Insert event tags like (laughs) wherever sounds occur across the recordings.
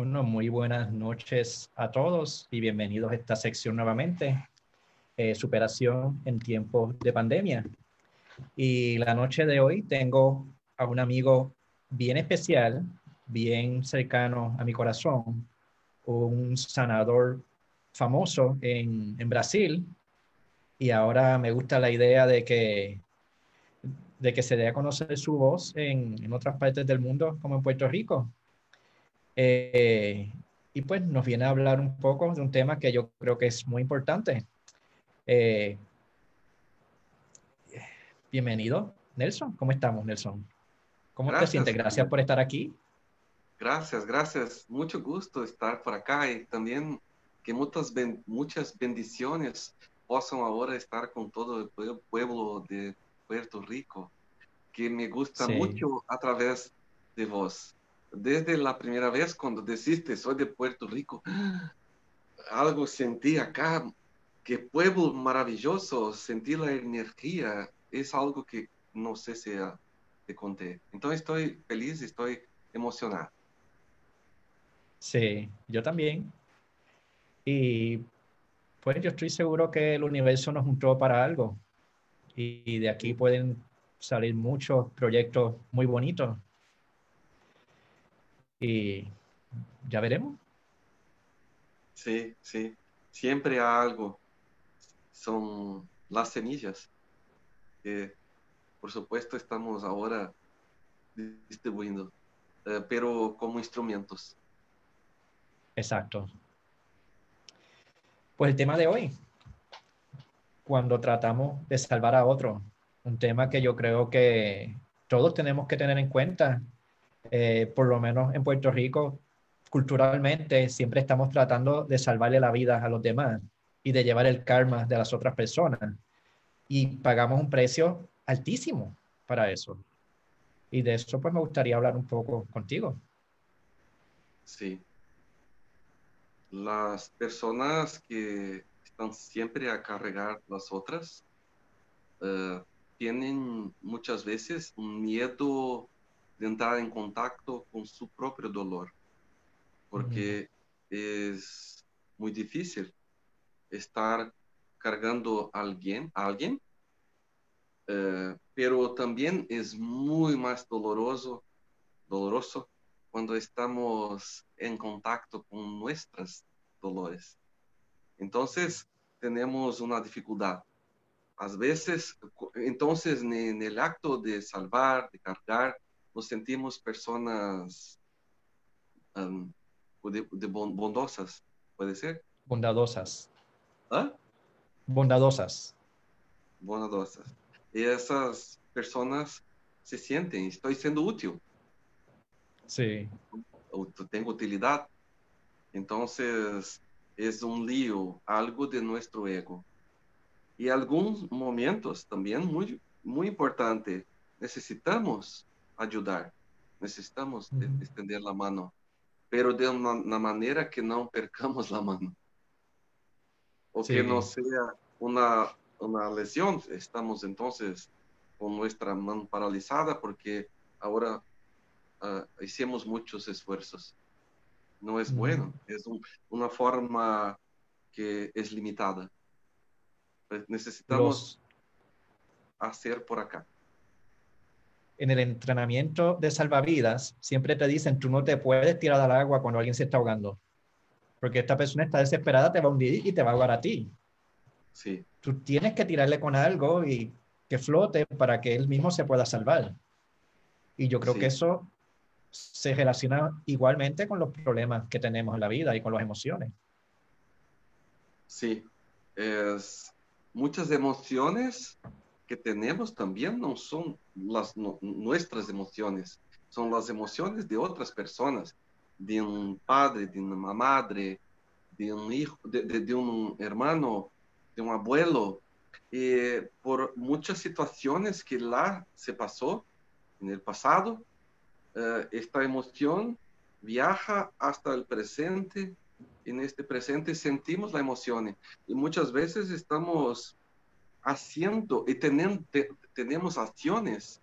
Bueno, muy buenas noches a todos y bienvenidos a esta sección nuevamente, eh, superación en tiempos de pandemia. Y la noche de hoy tengo a un amigo bien especial, bien cercano a mi corazón, un sanador famoso en, Brasil. Y ahora me gusta la idea de que de que se dé a conocer su voz en otras partes del mundo, como en Puerto Rico. Eh, y pues nos viene a hablar un poco de un tema que yo creo que es muy importante. Eh, bienvenido, Nelson. ¿Cómo estamos, Nelson? ¿Cómo te sientes? Gracias por estar aquí. Gracias, gracias. Mucho gusto estar por acá y también que muchas, muchas bendiciones possam ahora estar con todo el pueblo de Puerto Rico, que me gusta sí. mucho a través de vos. Desde la primera vez cuando deciste soy de Puerto Rico, algo sentí acá, que pueblo maravilloso, sentí la energía, es algo que no sé si te conté. Entonces estoy feliz, estoy emocionado. Sí, yo también. Y pues yo estoy seguro que el universo nos juntó para algo y de aquí pueden salir muchos proyectos muy bonitos. Y ya veremos. Sí, sí, siempre algo. Son las semillas que, por supuesto, estamos ahora distribuyendo, eh, pero como instrumentos. Exacto. Pues el tema de hoy, cuando tratamos de salvar a otro. Un tema que yo creo que todos tenemos que tener en cuenta, eh, por lo menos en Puerto Rico, culturalmente siempre estamos tratando de salvarle la vida a los demás y de llevar el karma de las otras personas. Y pagamos un precio altísimo para eso. Y de eso pues me gustaría hablar un poco contigo. Sí. Las personas que siempre a cargar las otras, uh, tienen muchas veces un miedo de entrar en contacto con su propio dolor, porque es muy difícil estar cargando a alguien, a alguien uh, pero también es muy más doloroso, doloroso cuando estamos en contacto con nuestras dolores. Entonces, tenemos una dificultad. A veces, entonces, en el acto de salvar, de cargar, nos sentimos personas um, de, de bondosas, ¿puede ser? Bondadosas. ¿Ah? Bondadosas. Bondadosas. Y esas personas se sienten, estoy siendo útil. Sí. Tengo utilidad. Entonces, es un lío, algo de nuestro ego. Y algunos momentos también muy, muy importante, necesitamos ayudar, necesitamos uh -huh. extender la mano, pero de una, una, manera que no percamos la mano. O sí. que no sea una, una lesión. Estamos entonces con nuestra mano paralizada porque ahora uh, hicimos muchos esfuerzos no es bueno, es un, una forma que es limitada. Pues necesitamos Los... hacer por acá. En el entrenamiento de salvavidas, siempre te dicen, tú no te puedes tirar al agua cuando alguien se está ahogando, porque esta persona está desesperada, te va a hundir y te va a ahogar a ti. Sí. Tú tienes que tirarle con algo y que flote para que él mismo se pueda salvar. Y yo creo sí. que eso se relaciona igualmente con los problemas que tenemos en la vida y con las emociones. Sí, es, muchas emociones que tenemos también no son las nuestras emociones, son las emociones de otras personas, de un padre, de una madre, de un hijo, de, un hermano, de un abuelo, y por muchas situaciones que la se pasó en el pasado, uh, esta emoción viaja hasta el presente. En este presente sentimos la emoción y muchas veces estamos haciendo y tenen, te, tenemos acciones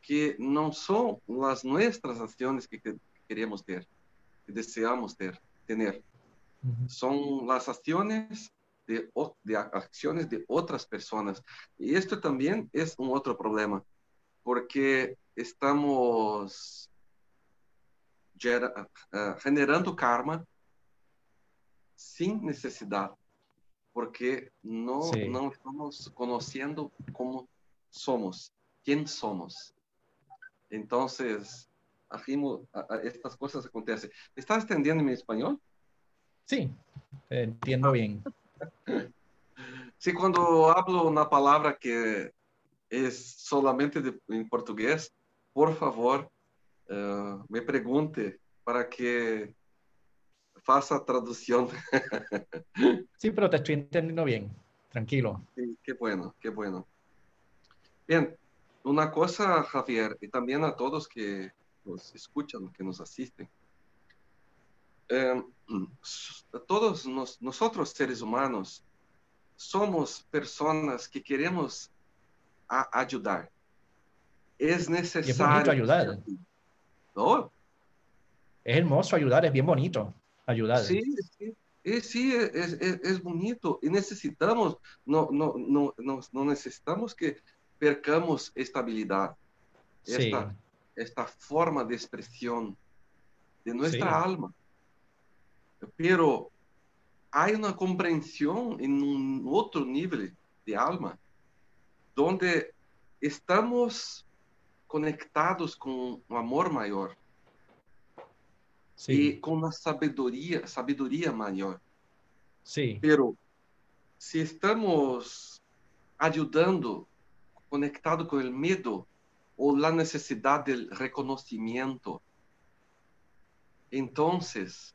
que no son las nuestras acciones que, que queremos ter. que deseamos ter, tener. Son las acciones de, de acciones de otras personas. Y esto también es un otro problema, porque estamos ah, generando karma sin necesidad, porque no, no estamos conociendo cómo somos, quién somos. Entonces, estas cosas acontecen. ¿Estás entendiendo mi español? Sí, entiendo bien. (laughs) Sí, cuando hablo una palabra que es solamente en portugués, por favor, eh, me pregunte para que faça traducción. (laughs) sí, pero te estoy entendiendo bien. Tranquilo. Sí, qué bueno, qué bueno. Bien, una cosa, Javier, y también a todos que nos escuchan, que nos asisten. Eh, todos nosotros seres humanos somos personas que queremos ayudar. Es necesario. ayudar. ¿No? Es hermoso ayudar, es bien bonito ayudar. Sí, sí. sí, es, es, bonito y necesitamos, no, no, no, no, necesitamos que percamos estabilidad, esta, esta forma de expresión de nuestra alma. Pero hay una comprensión en un otro nivel de alma, donde estamos conectados con un amor mayor y con una sabiduría, sabiduría mayor. Sí. Pero si estamos ayudando conectado con el miedo o la necesidad del reconocimiento, entonces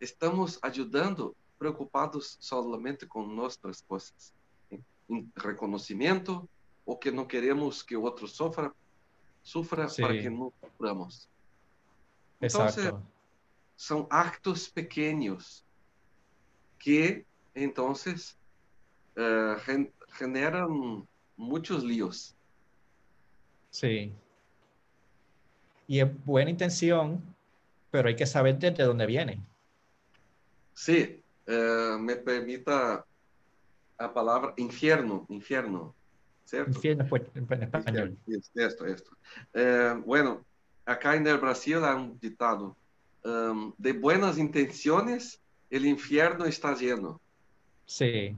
estamos ayudando preocupados solamente con nuestras cosas, en reconocimiento o que no queremos que otro sufra, sufra para que no suframos. Entonces, son actos pequeños que entonces uh, generan muchos líos. Sí. Y es buena intención, pero hay que saber desde dónde viene. Sí, uh, me permita la palabra infierno, infierno, ¿cierto? Infierno pues, en español. Esto, esto. Uh, bueno, acá en el Brasil hay un ditado, um, de buenas intenciones, el infierno está lleno. Sí.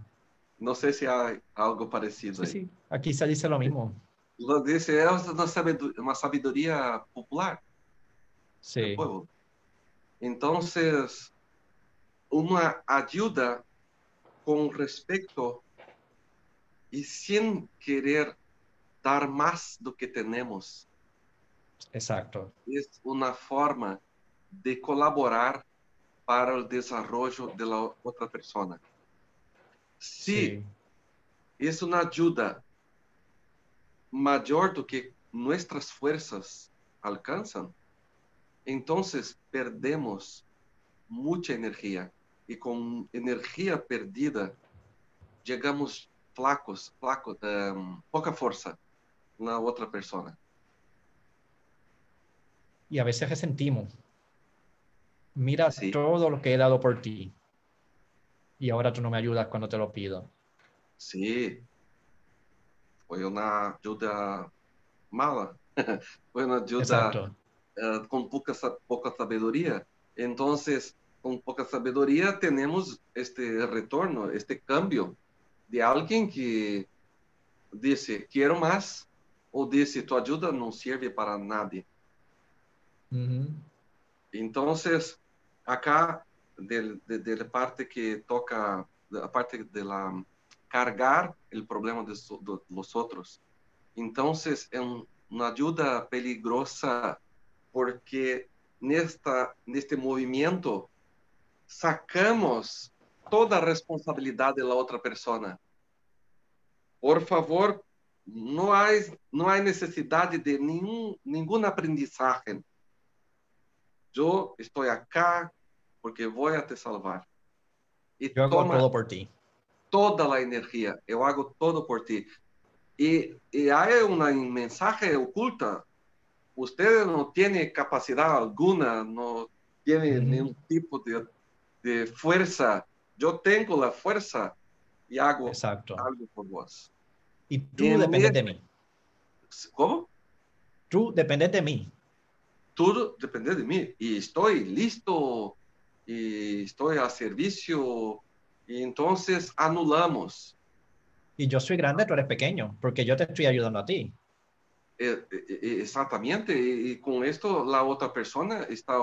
No sé si hay algo parecido. Sí, sí. aquí se dice lo mismo. Lo dice, es una sabiduría, una sabiduría popular. Sí. Entonces, una ayuda con respecto y sin querer dar más do que tenemos. Exacto. Es una forma de colaborar para o desenvolvimento de la outra pessoa. Se é uma ajuda maior do que nossas forças alcançam, então perdemos muita energia e com energia perdida chegamos flacos, flacos, um, pouca força na outra pessoa. E a vezes ressentimos. Mira todo lo que he dado por ti y ahora tú no me ayudas cuando te lo pido. Sí, fue una ayuda mala, (laughs) fue una ayuda uh, con poca, poca sabiduría. Entonces, con poca sabiduría tenemos este retorno, este cambio de alguien que dice, quiero más, o dice, tu ayuda no sirve para nadie. Uh -huh. Entonces, acá de, de, de, parte que toca, la parte de la cargar el problema de, de los otros. Entonces, es un, una ayuda peligrosa porque nesta, neste movimento sacamos toda a responsabilidade da outra pessoa. Por favor, não há não há necessidade de nenhum nenhuma aprendizagem yo estoy acá porque voy a te salvar. Y yo hago todo por ti. Toda la energía, yo hago todo por ti. Y, y hay una mensaje oculta. Usted no tiene capacidad alguna, no, tiene ningún tipo de, de fuerza. Yo tengo la fuerza y hago Exacto. algo por vos. Y tú En dependes vez- de mí. ¿Cómo? Tú dependes de mí. Todo depende de mí. Y estoy listo y estoy a servicio. Y entonces anulamos. Y yo soy grande, tú eres pequeño, porque yo te estoy ayudando a ti. Eh, eh, eh, Exactamente. Y, y con esto la otra persona está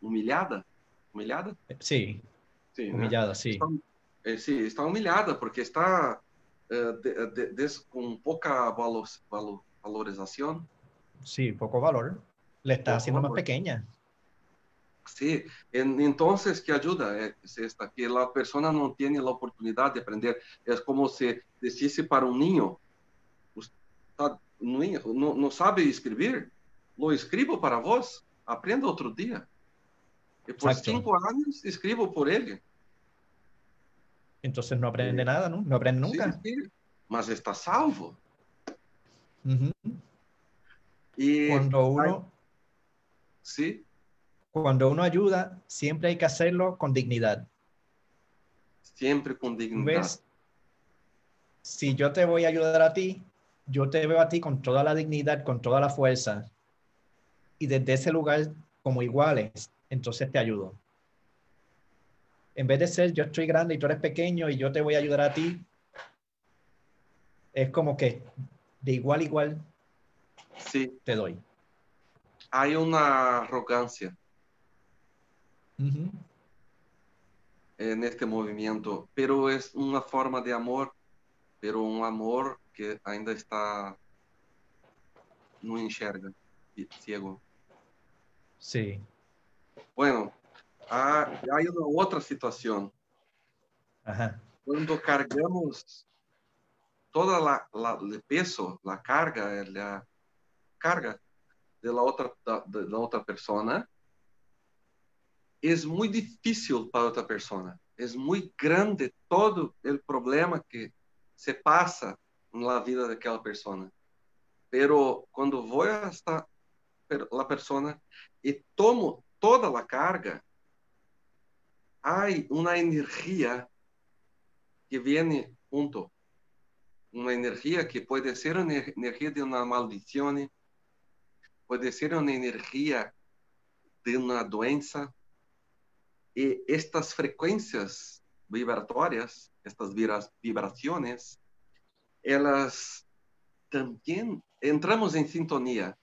humillada. ¿Humillada? Sí, Sí, ¿no? humillada, sí. Está, eh, sí, está humillada porque está de- de- des- con poca valo- valo- valorización. Sí, poco valor. Le está haciendo más pequeña. Sí, en- entonces, ¿qué ayuda? Eh, Es esta, que la persona no tiene la oportunidad de aprender. Es como si decisse para un niño, "Us- tá- un niño no, no sabe escribir, lo escribo para vos, aprenda otro día. Y por Exacto. cinco años escribo por él. Entonces no aprende nada, ¿no? No aprende Sí, nunca. sí, mas está salvo. Ujú. Y Cuando uno, sí, cuando uno ayuda, siempre hay que hacerlo con dignidad. siempre con dignidad. ¿Ves? Si yo te voy a ayudar a ti, yo te veo a ti con toda la dignidad, con toda la fuerza. Y desde ese lugar, como iguales, entonces te ayudo. En vez de ser yo estoy grande y tú eres pequeño y yo te voy a ayudar a ti, es como que de igual a igual Sí, te doy. Hay una arrogancia en este movimiento, pero es una forma de amor, pero un amor que ainda está no enxerga, ciego. Sí. Bueno, ah, hay una otra situación. Ajá. Cuando cargamos toda la, la- el peso, la carga, la carga de de la otra persona, es muy difícil para otra persona. Es muy grande todo el problema que se pasa en la vida de aquella persona. Pero cuando hasta per- la persona y tomo toda la carga, hay una energía que viene junto. Una energía que puede ser una ener- energía de una maldición, puede ser una energía de una doença. Y estas frecuencias vibratorias, estas vibra- vibraciones, elas también entramos en sintonía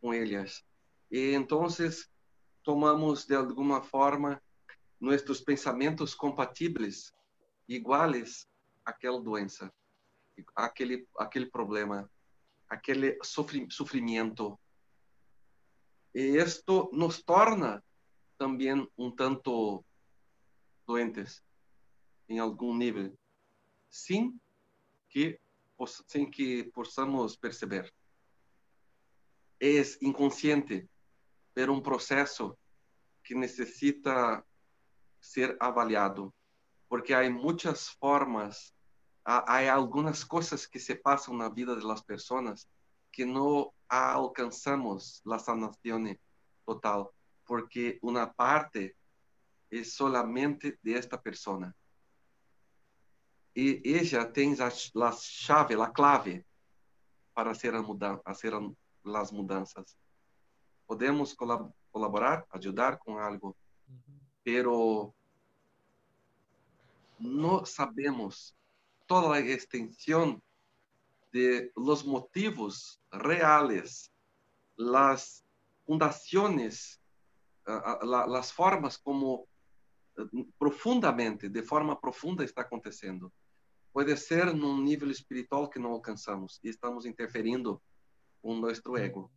con ellas. Y entonces tomamos de alguna forma nuestros pensamientos compatibles, iguales àquela doença, aquele, aquele problema, aquele sofri, sofrimento. E isto nos torna também um tanto doentes, em algum nível, sem que, sem que possamos perceber. É inconsciente, pero um processo que necessita ser avaliado, porque há muitas formas, há, algumas coisas que se passam na vida das pessoas que não alcançamos a sanação total, porque uma parte é solamente de esta pessoa. E ela tem a, a chave, a clave para hacer, a mudan hacer as mudanças. Podemos colab colaborar, ajudar com algo, pero no sabemos toda la extensión de los motivos reales, las fundaciones, la, las formas como uh, profundamente, de forma profunda está acontecendo. Puede ser num nível espiritual que não alcançamos e estamos interferindo com nosso ego.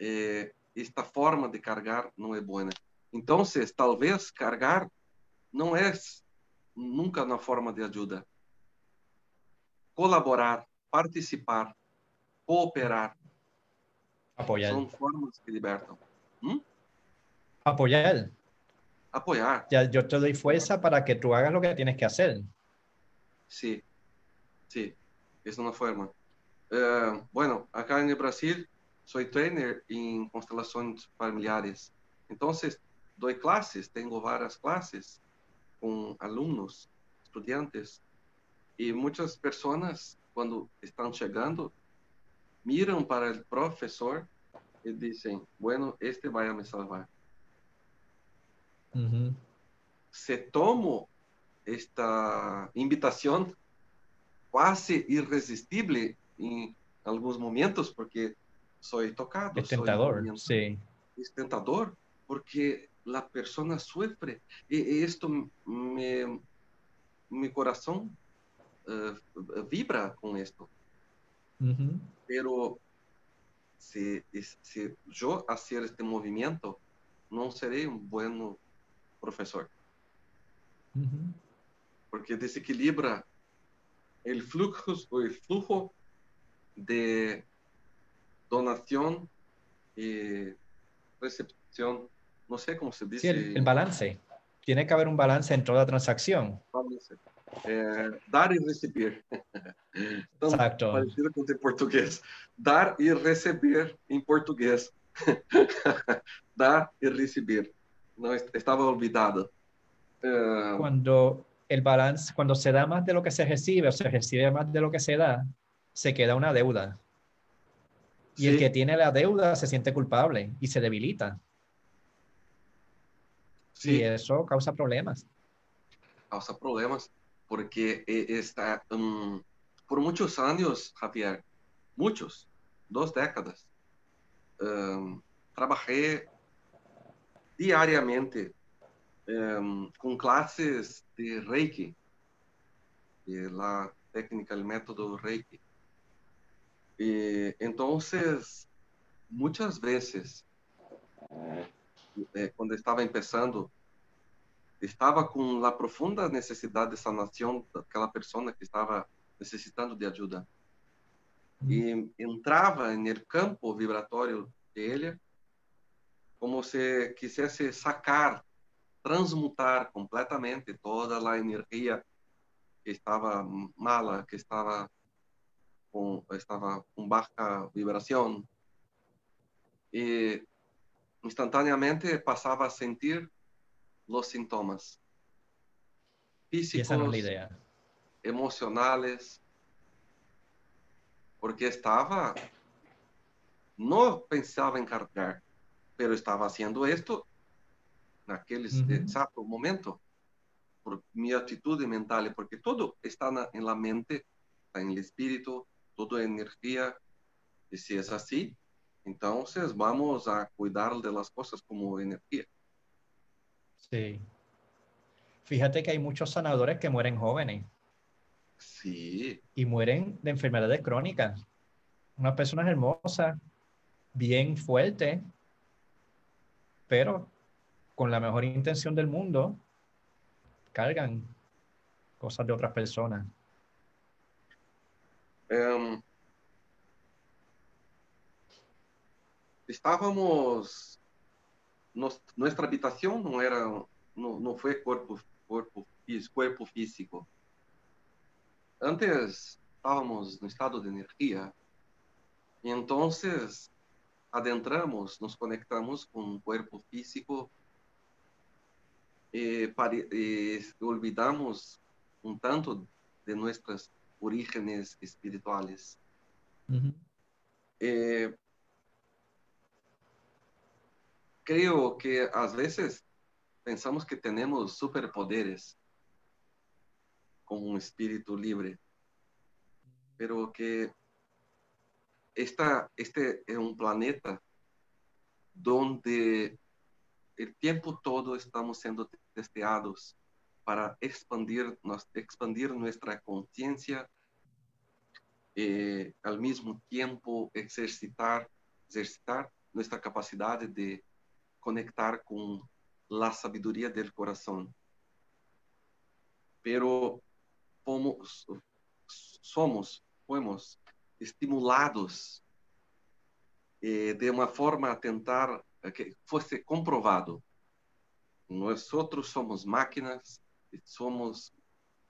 Eh, esta forma de cargar não é boa. Então, talvez cargar não é nunca na forma de ajuda. Colaborar, participar, cooperar. Apoyar. São formas que libertam. ¿Mm? Apoyar. Apoyar. Ya, yo te doy fuerza para que tú hagas lo que tienes que hacer. Sí, sí, es una forma. Uh, bueno, acá en el Brasil soy trainer en constelaciones familiares Entonces, doy clases, tengo varias clases con alumnos, estudiantes, y muchas personas cuando están llegando miran para el profesor y dicen, bueno, este vaya a me salvar. Se tomó esta invitación casi irresistible en algunos momentos porque soy tocado. Es tentador, sí. Es tentador porque la persona sufre y esto me, mi corazón uh, vibra con esto. Pero si, si yo hacer este movimiento, no seré un buen profesor. Porque desequilibra el flujo, el flujo de donación y recepción. No sé cómo se dice. el, balance. Tiene que haber un balance en toda transacción. Eh, dar y recibir. (laughs) Exacto. Parecido con el portugués. Dar y recibir en portugués. (laughs) dar y recibir. No, estaba olvidado. Eh, cuando el balance, cuando se da más de lo que se recibe o se recibe más de lo que se da, se queda una deuda. Y el que tiene la deuda se siente culpable y se debilita. Sí. Y eso causa problemas. Causa problemas porque eh, está, um, por muchos años, Javier, muchos, dos décadas, um, trabajé diariamente um, con clases de Reiki, de la técnica, el método Reiki. Y entonces, muchas veces, eh, cuando estaba empezando, estava com a profunda necessidade de sanação daquela pessoa que estava necessitando de ajuda. E entrava no campo vibratório dele como se quisesse sacar, transmutar completamente toda a energia que estava mala, que estava com estava com baixa vibração. E instantaneamente passava a sentir los síntomas físicos, emocionales, porque estaba, no pensaba en cargar, pero estaba haciendo esto en aquel exacto momento, por mi actitud mental, porque todo está en la mente, está en el espíritu, todo es energía, y si es así, entonces vamos a cuidar de las cosas como energía. Sí. Fíjate que hay muchos sanadores que mueren jóvenes. Sí. Y mueren de enfermedades crónicas. Una persona hermosa, bien fuerte, pero con la mejor intención del mundo, cargan cosas de otras personas. Em, estábamos nuestra habitación no era, no, no fue cuerpo, cuerpo, cuerpo físico. Antes estábamos en estado de energía y entonces adentramos, nos conectamos con un cuerpo físico y, olvidamos un tanto de nuestros orígenes espirituales. Creo que a veces pensamos que tenemos superpoderes como un espíritu libre, pero que esta, este es un planeta donde el tiempo todo estamos siendo testeados para expandir, expandir nuestra conciencia eh, al mismo tiempo ejercitar, ejercitar nuestra capacidad de conectar con la sabiduría del corazón. Pero somos, fuimos estimulados eh, de uma forma a tentar que fosse comprovado. Nós outros somos máquinas, somos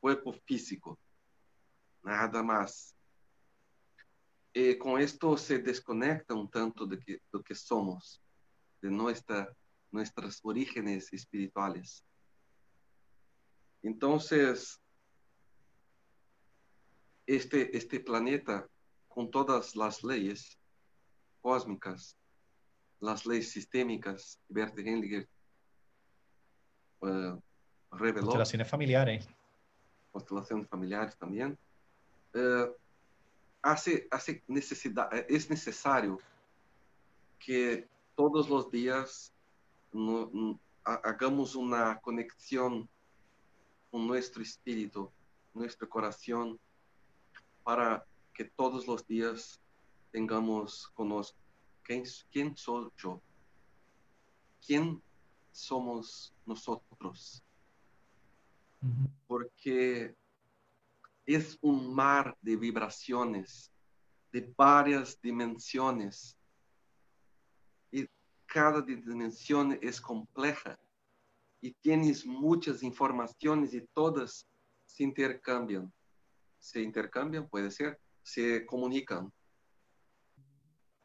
corpo físico, nada mais. E com isto se desconecta um tanto do que, do que somos de nuestra nuestros orígenes espirituales. Entonces, este, este planeta, con todas las leyes cósmicas, las leyes sistémicas, Bert Hellinger uh, reveló. Constelaciones familiares. Constelaciones familiares también. Uh, hace, hace necesidad, es necesario que todos los días no, no, hagamos una conexión con nuestro espíritu, nuestro corazón, para que todos los días tengamos conozco quién, quién soy yo, quién somos nosotros. Porque es un mar de vibraciones, de varias dimensiones. Cada dimensión es compleja. Y tienes muchas informaciones y todas se intercambian. Se intercambian, puede ser, se comunican.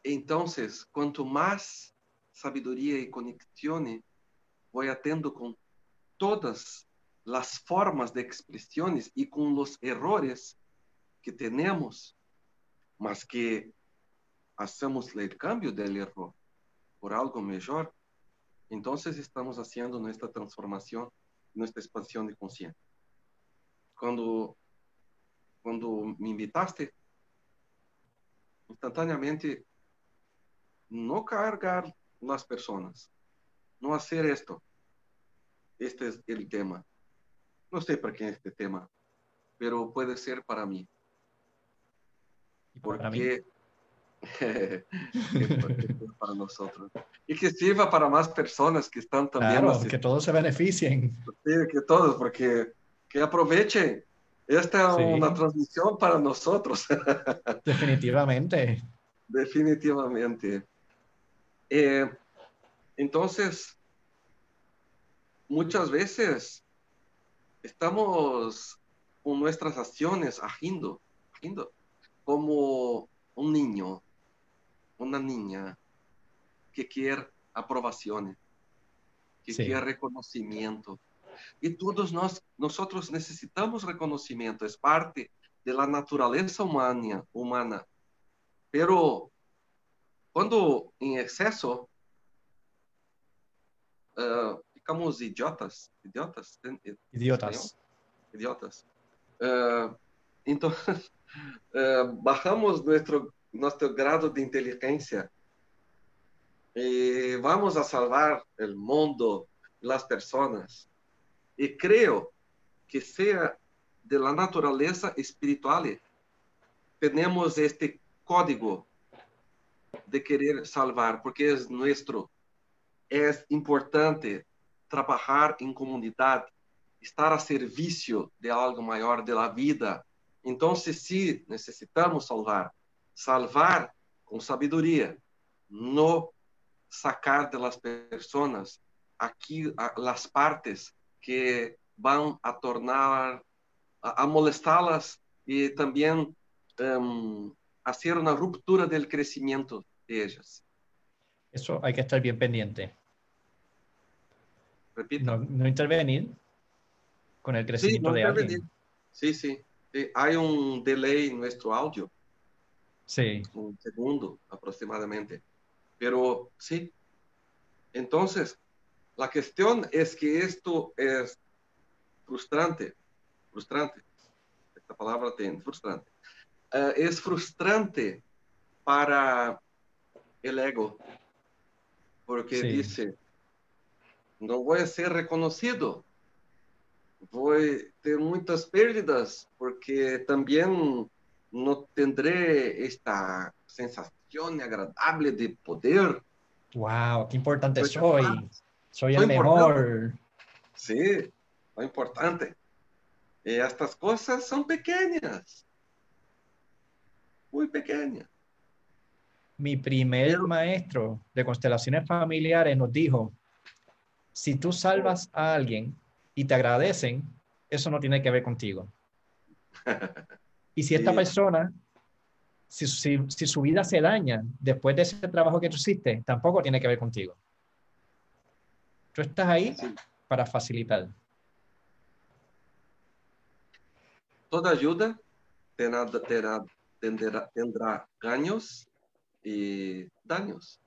Entonces, cuanto más sabiduría y conexión voy tendo con todas las formas de expresiones y con los errores que tenemos, más que hacemos el cambio del error por algo mejor, entonces estamos haciendo nuestra transformación, nuestra expansión de conciencia. Cuando, cuando me invitaste, instantáneamente, no cargar las personas, no hacer esto. Este es el tema. No sé para quién es este tema, pero puede ser para mí. ¿Y para porque (laughs) para nosotros. Y que sirva para más personas que están también. Claro, que todos se beneficien. Sí, que todos, porque que aprovechen. Esta es Sí. una transmisión para nosotros. (laughs) Definitivamente. Definitivamente. Eh, entonces, muchas veces estamos con nuestras acciones agindo, agindo como un niño, una niña que quiere aprobaciones, que Sí. quiere reconocimiento. Y todos nós, nosotros necesitamos reconocimiento, es parte de la naturaleza humana, humana. Pero quando em excesso, ah, ficamos idiotas, idiotas, Idiotas. idiotas. Ah, então, ah, bajamos nuestro, nuestro grado de inteligencia y vamos a salvar el mundo, las personas. Y creo que sea de la naturaleza espiritual, tenemos este código de querer salvar, porque es nuestro. Es importante trabajar en comunidad, estar a servicio de algo maior de la vida. Entonces, sí, necesitamos salvar. Salvar con sabiduría, no sacar de las personas aquí a- las partes que van a tornar, a, a molestarlas y también em, hacer una ruptura del crecimiento de ellas. Eso hay que estar bien pendiente. Repito. No, no intervenir con el Sí, crecimiento no de alguien. Sí, sí. Sí, Hay un delay en nuestro audio, Sí, un segundo aproximadamente. Pero sí. Entonces, la cuestión es que esto es frustrante. Frustrante. Esta palabra tiene frustrante. Eh, es frustrante para el ego. Porque Sí. dice, no voy a ser reconocido. Voy a tener muchas pérdidas porque también no tendré esta sensación agradable de poder. wow, qué importante Soy soy. capaz. Soy Soy el mejor. Sí, lo importante. Y estas cosas son pequeñas. Muy pequeñas. Mi primer Pero- maestro de constelaciones familiares nos dijo, si tú salvas a alguien y te agradecen, eso no tiene que ver contigo. (laughs) Y si esta Sí. persona, si, si- si su vida se daña después de ese trabajo que tú hiciste, tampoco tiene que ver contigo. Tú estás ahí para facilitar. Toda ayuda tendrá, tendrá, tendrá, y daños.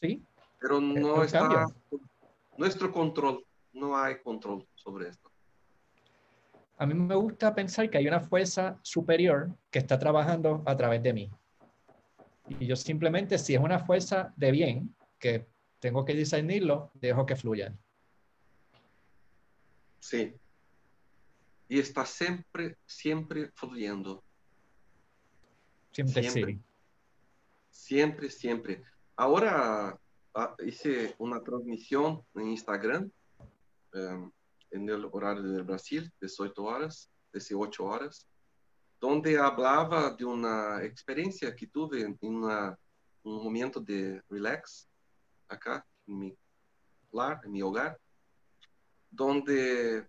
Sí. Pero no está nuestro control, no hay control sobre esto. A mí me gusta pensar que hay una fuerza superior que está trabajando a través de mí. Y yo simplemente, si es una fuerza de bien, que tengo que discernirlo, dejo que fluya. Sí. Y está siempre, siempre fluyendo. Siempre, siempre. Siempre, siempre. Ahora ah, hice una transmisión en Instagram em, en el horario del Brasil, 18 horas, 18 horas, donde hablaba de una experiencia que tuve en un momento de relax acá en mi lar, en mi hogar, donde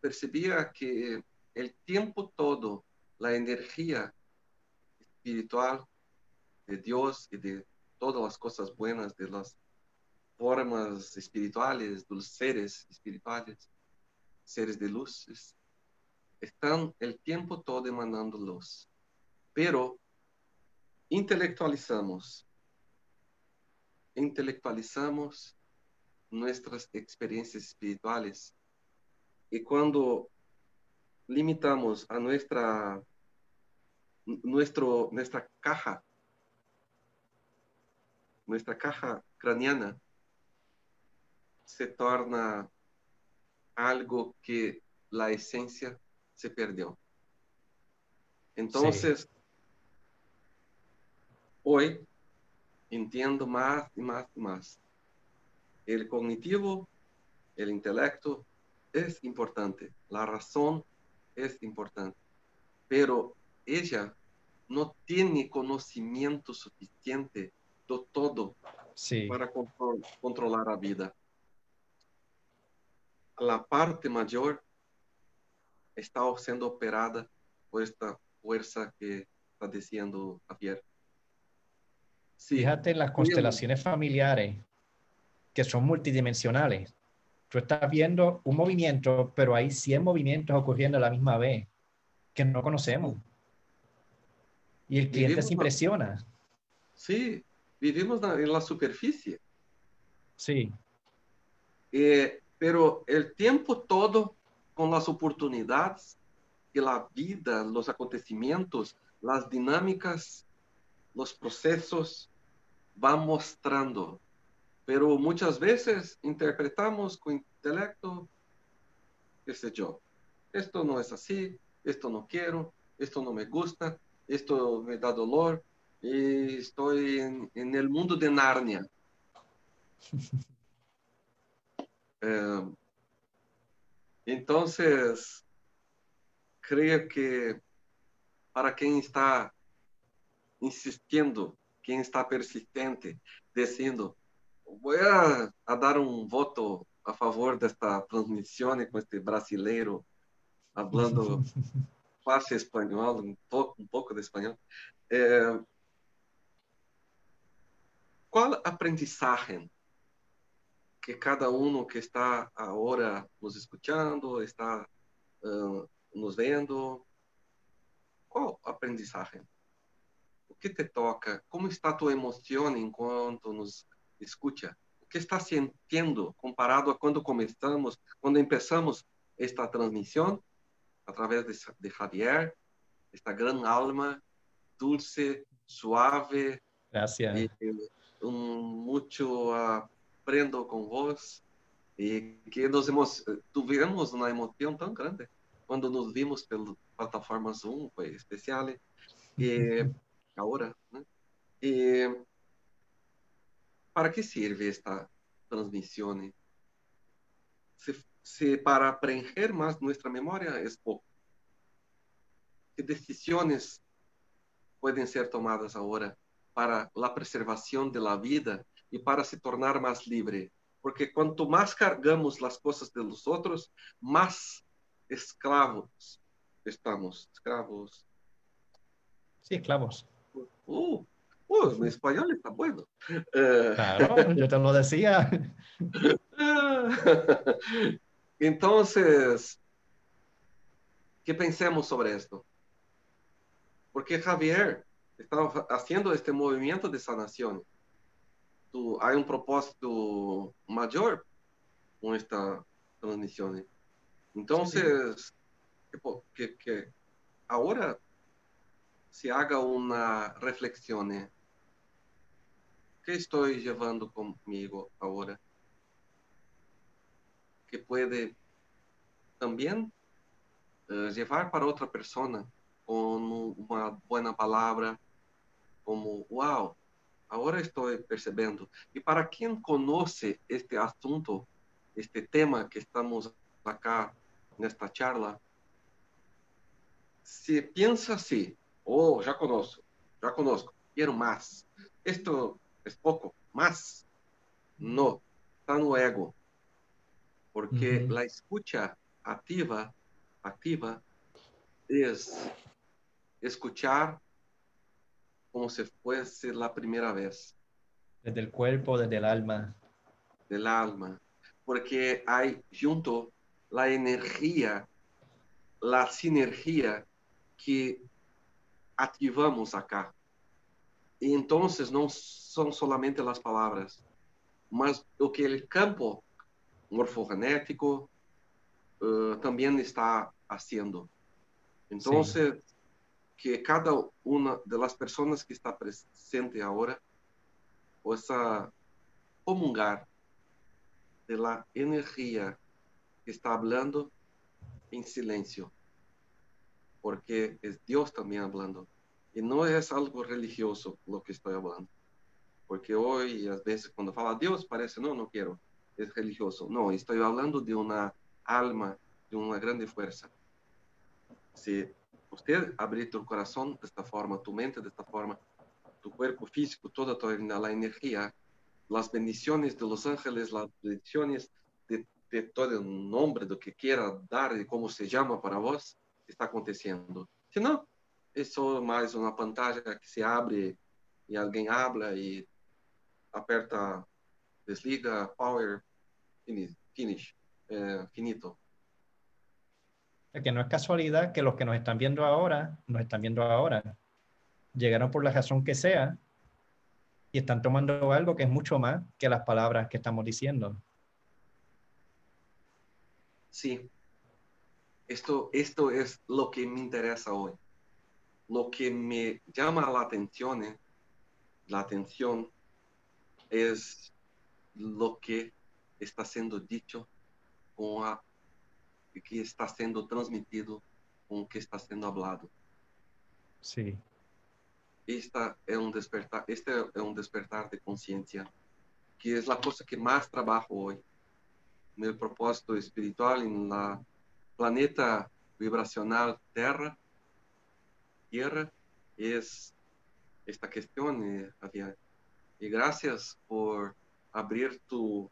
percibía que el tiempo todo, la energía espiritual de Dios y de todas las cosas buenas, de las formas espirituales, de los seres espirituales, seres de luces, están el tiempo todo emanando luz. Pero intelectualizamos, intelectualizamos nuestras experiencias espirituales y cuando limitamos a nuestra, nuestro, nuestra caja, nuestra caja craneana, se torna algo que la esencia se perdió. Entonces, hoy entiendo más y más y más. El cognitivo, el intelecto es importante, la razón es importante, pero ella no tiene conocimiento suficiente de todo para controlar la vida la parte mayor está siendo operada por esta fuerza que está diciendo Javier. Fíjate en las constelaciones familiares que son multidimensionales. Tú estás viendo un movimiento, pero hay 100 movimientos ocurriendo a la misma vez que no conocemos. Y el cliente se impresiona. Sí, vivimos en la superficie. Sí. Eh, pero el tiempo todo con las oportunidades que la vida, los acontecimientos, las dinámicas, los procesos van mostrando. Pero muchas veces interpretamos con intelecto, qué sé yo, esto no es así, esto no quiero, esto no me gusta, esto me da dolor, y estoy en, en el mundo de Narnia. (laughs) Eh, entonces, creo que para quien está insistiendo, quien está persistente, diciendo, voy a, dar un voto a favor de esta transmisión con este brasileiro hablando (laughs) fácil español, un poco, un poco de español. Eh, ¿Cuál aprendizaje que cada uno que está ahora nos escuchando, está uh, nos vendo, qual aprendizagem? O que te toca? Como está tua emoção enquanto nos escuta? O que está sentindo comparado a quando começamos, quando começamos esta transmissão através de, de Javier, esta grande alma dulce, suave, Gracias. Y, un mucho uh, aprendo com vós e que nos tivemos uma emoção tão grande quando nos vimos pela plataforma Zoom, foi especial. E agora, né? E para que serve esta transmissão? Se, se para preencher mais nossa memória é pouco. Que decisões podem ser tomadas agora para a preservação da vida y para se tornar más libre. Porque cuanto más cargamos las cosas de los otros, más esclavos estamos. Esclavos. Sí, esclavos. Uh, uh, mi español está bueno. Claro, yo te lo decía. (laughs) Entonces, ¿qué pensemos sobre esto? Porque Javier estaba haciendo este movimiento de sanación. Hay un propósito mayor con esta transmisión. Entonces, que, que, ahora se haga una reflexión. ¿eh? ¿Qué estoy llevando conmigo ahora? Que puede también uh, llevar para otra persona con una buena palabra, como, wow, ahora estoy percibiendo. Y para quien conoce este asunto, este tema que estamos acá en esta charla, se piensa así, oh, ya conozco, ya conozco, quiero más. Esto es poco, más. No, está no ego. Porque la escucha activa, activa es escuchar como si fuese la primera vez. Desde el cuerpo, desde el alma. Del alma. Porque hay junto la energía, la sinergia que activamos acá. Y entonces no son solamente las palabras, mas lo que el campo morfogenético uh, también está haciendo. Entonces, sí. Que cada una de las personas que está presente ahora pueda comungar de la energía que está hablando en silencio, porque es Dios también hablando. Y no es algo religioso lo que estoy hablando. Porque hoy, a veces, cuando fala Dios, parece, no, no quiero, es religioso. No, estoy hablando de una alma, de una grande fuerza. Si usted abrir tu corazón de esta forma, tu mente de esta forma, tu cuerpo físico, toda, toda la energía, las bendiciones de los ángeles, las bendiciones de, de todo el nombre, de lo que quiera dar y cómo se llama para vos, está aconteciendo. Si no, é só mais uma pantalla que se abre e alguém habla e aperta, desliga, power, finish, finish eh, finito. Que no es casualidad que los que nos están viendo ahora, nos están viendo ahora. Llegaron por la razón que sea y están tomando algo que es mucho más que las palabras que estamos diciendo. Sí. Esto, esto es lo que me interesa hoy lo que me llama la atención, eh, la atención es lo que está siendo dicho con a, que está siendo transmitido con que está siendo hablado. Sí. Esta es un despertar, este es un despertar de conciencia, que es la cosa que más trabajo hoy. En el propósito espiritual, en la planeta vibracional Tierra, tierra es esta cuestión, eh, Javier. Y gracias por abrir tu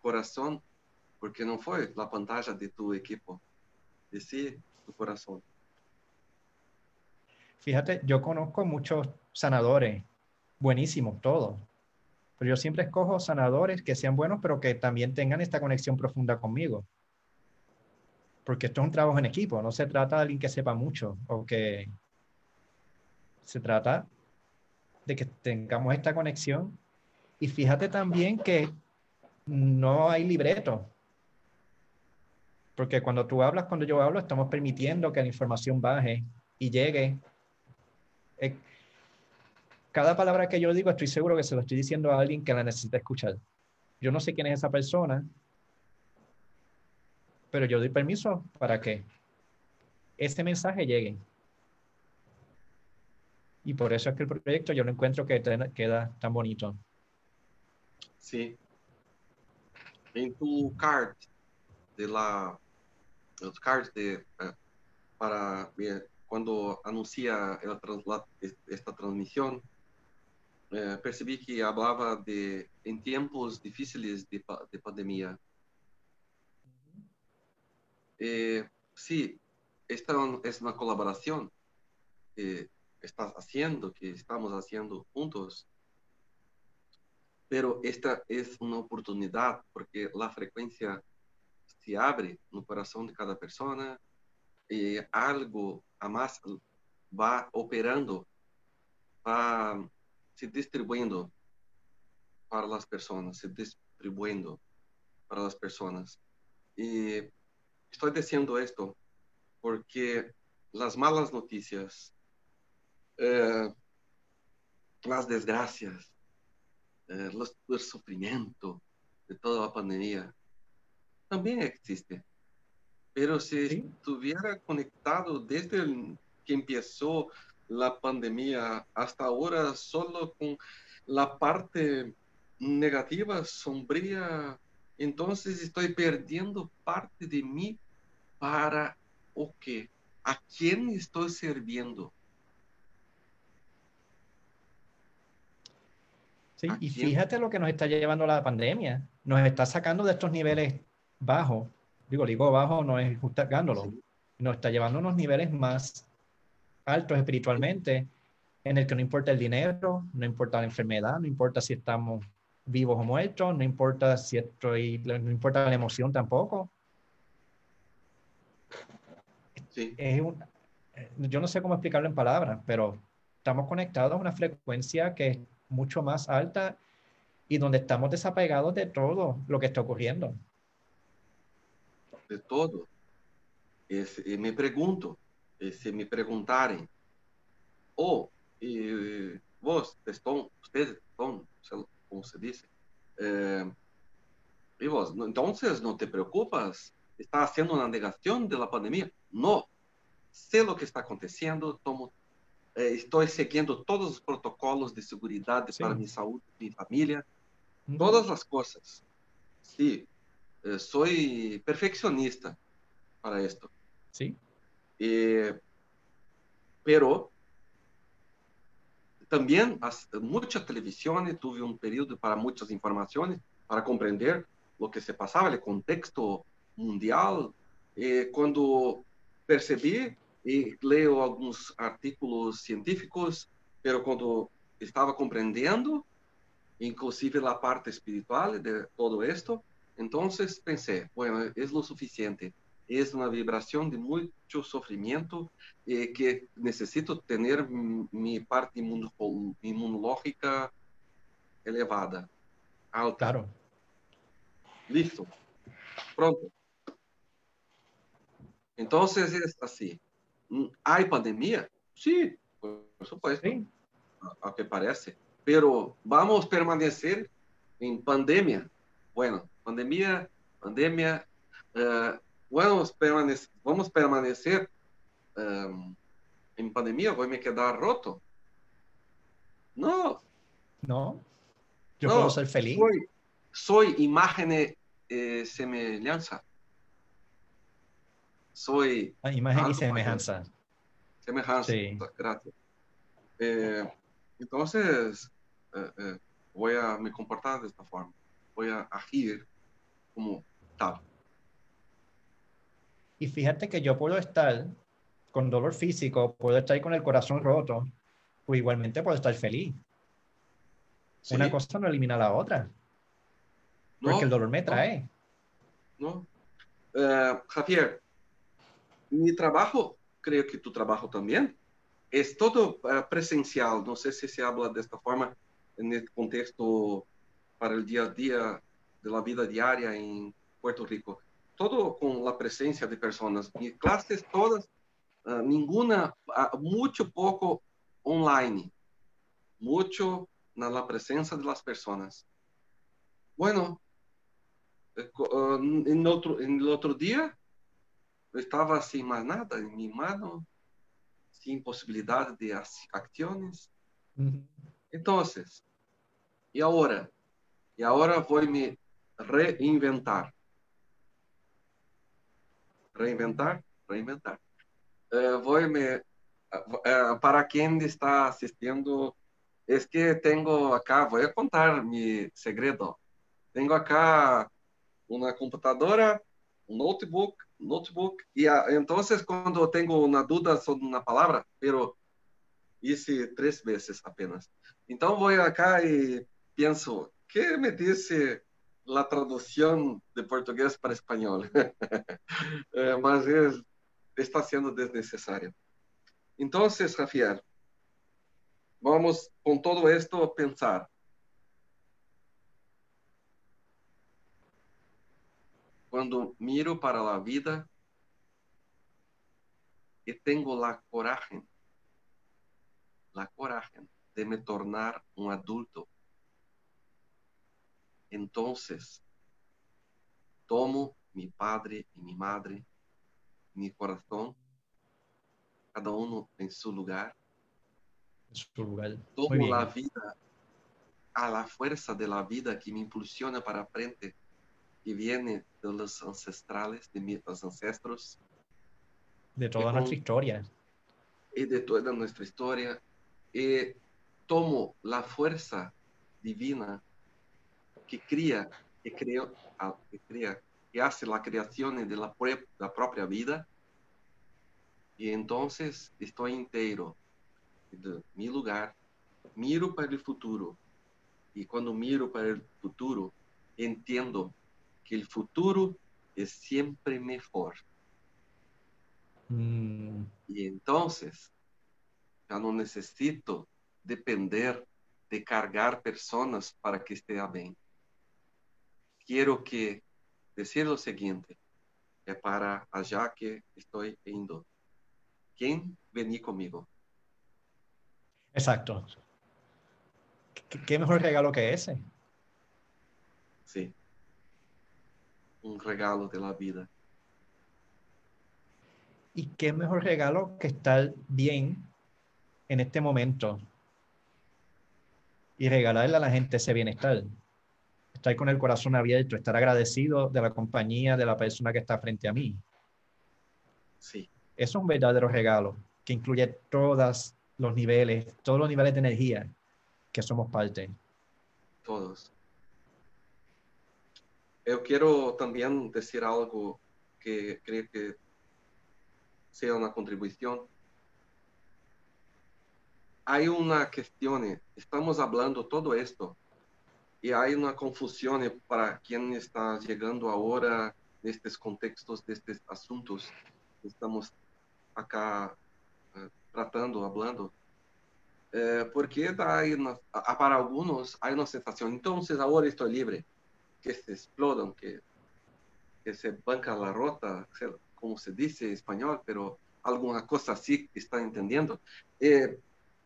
corazón, porque no fue la pantalla de tu equipo, de sí, tu corazón. Fíjate, yo conozco muchos sanadores, buenísimos todos, pero yo siempre escojo sanadores que sean buenos, pero que también tengan esta conexión profunda conmigo. Porque esto es un trabajo en equipo, no se trata de alguien que sepa mucho o que se trata de que tengamos esta conexión. Y fíjate también que no hay libreto. Porque cuando tú hablas, cuando yo hablo, estamos permitiendo que la información baje y llegue. Eh, cada palabra que yo digo, estoy seguro que se lo estoy diciendo a alguien que la necesita escuchar. Yo no sé quién es esa persona, pero yo doy permiso para que ese mensaje llegue. Y por eso es que el proyecto yo lo encuentro que queda tan bonito. Sí. En tu card de la, los cards de, uh, para cuando anuncia el, esta transmisión, eh, percibí que hablaba de en tiempos difíciles de, de pandemia. Eh, sí, esta es una colaboración. Eh, estás haciendo, que estamos haciendo juntos, pero esta es una oportunidad porque la frecuencia se abre no corazón de cada persona y algo a más va operando, va se distribuyendo para las personas, se distribuyendo para las personas. Y estoy diciendo esto porque las malas noticias, eh, las desgracias, eh, de toda la pandemia también existe. Pero si estuviera conectado desde que empezó la pandemia hasta ahora solo con la parte negativa, sombría, entonces estoy perdiendo parte de mí para o qué? ¿A quién estoy sirviendo? Sí, y fíjate lo que nos está llevando la pandemia. Nos está sacando de estos niveles bajos. Digo, digo bajo no es justificándolo. Nos está llevando a unos niveles más altos espiritualmente, en el que no importa el dinero, no importa la enfermedad, no importa si estamos vivos o muertos, no importa si estoy, no importa la emoción tampoco. Sí. Es un, yo no sé cómo explicarlo en palabras, pero estamos conectados a una frecuencia que es mucho más alta y donde estamos desapegados de todo lo que está ocurriendo. De todo. Y me pregunto, si me preguntarem, ou oh, vos estão, ustedes estão, como se diz, eh, e vos, então não te preocupas? Está sendo uma negação da pandemia? Não. Sei o que está acontecendo, tomo, eh, estou seguindo todos os protocolos de segurança para minha saúde, minha família, uhum. todas as coisas. Sim, eh, sou perfeccionista para isto. Sim. Eh, pero también mucha televisión, tuve un periodo para muchas informaciones, para comprender lo que se pasaba, el contexto mundial. Eh, cuando percibí y leo algunos artículos científicos, pero cuando estaba comprendiendo, inclusive la parte espiritual de todo esto, entonces pensé, bueno, es lo suficiente es una vibración de mucho sufrimiento eh, que necesito tener mi parte inmunológica elevada, alta. Claro. Listo. Pronto. Entonces es así. ¿Hay pandemia? Sí, por supuesto. Sí. A, a que parece. Pero vamos a permanecer en pandemia. Bueno, pandemia, pandemia, uh, vamos permanecer, vamos permanecer um, en pandemia, voy a me quedar roto. No. No. Yo no, puedo ser feliz. Soy, soy imagen eh, semejanza. Soy. Ah, imagen y semejanza. Semejanza, sí. gracias. Eh, entonces, eh, eh, voy a me comportar de esta forma. Voy a agir como tal. Y fíjate que yo puedo estar con dolor físico, puedo estar con el corazón roto, o igualmente puedo estar feliz. Una cosa no elimina la otra. Porque el dolor me trae. No. Uh, Javier, mi trabajo, creo que tu trabajo también, es todo uh, presencial. No sé si se habla de esta forma en el contexto para el día a día de la vida diaria en Puerto Rico todo con la presencia de personas. Mis clases todas, uh, ninguna, uh, mucho poco online, mucho na la presencia de las personas. Bueno, uh, en, otro, en el otro día estaba sin más nada en mi mano, sin posibilidad de acciones. Uh -huh. Entonces, y ahora, y ahora voy a me reinventar reinventar, reinventar. Uh, voy me, uh, para quien está asistiendo, es que tengo acá, voy a contar mi segredo. Tengo acá una computadora, un notebook, notebook, y uh, entonces cuando tengo una duda sobre una palabra, pero hice tres veces apenas. Entonces voy acá y pienso, ¿qué me dice la traducción de portugués para español? (laughs) eh, mas es, está siendo desnecesario. Entonces, Javier, vamos con todo esto a pensar. Cuando miro para la vida y tengo la coraje, la coraje de me tornar un adulto, entonces tomo mi padre y mi madre, mi corazón, cada uno en su lugar, su lugar. tomo la vida a la fuerza de la vida que me impulsiona para frente, que viene de los ancestrales, de mis ancestros. De toda nuestra historia. Y de toda nuestra historia. Y tomo la fuerza divina que cría, que creó, que cría, que hace la creación de la, la propia vida. Y entonces estoy entero de mi lugar, miro para el futuro. Y cuando miro para el futuro, entiendo que el futuro es siempre mejor. Mm. Y entonces, ya no necesito depender de cargar personas para que esté bien. Quiero que decir lo siguiente, es para allá que estoy indo. ¿Quién vení conmigo? Exacto. ¿Qué, ¿Qué, mejor regalo que ese? Sí. Un regalo de la vida. ¿Y qué mejor regalo que estar bien en este momento y regalarle a la gente ese bienestar? Estar con el corazón abierto, estar agradecido de la compañía de la persona que está frente a mí. Sí. Eso es un verdadero regalo que incluye todos los niveles, todos los niveles de energía que somos parte. Todos. Eu quero também dizer algo que creio que seja uma contribuição. Há uma questão, estamos falando todo esto e há uma confusão para quem está chegando agora nestes contextos, destes assuntos que estamos acá uh, tratando, hablando. Eh, porque daí, para alguns, há uma sensação, então, agora estou livre que se explodan, que, que se banca la rota, como se dice en español, pero alguna cosa así que están entendiendo. Eh,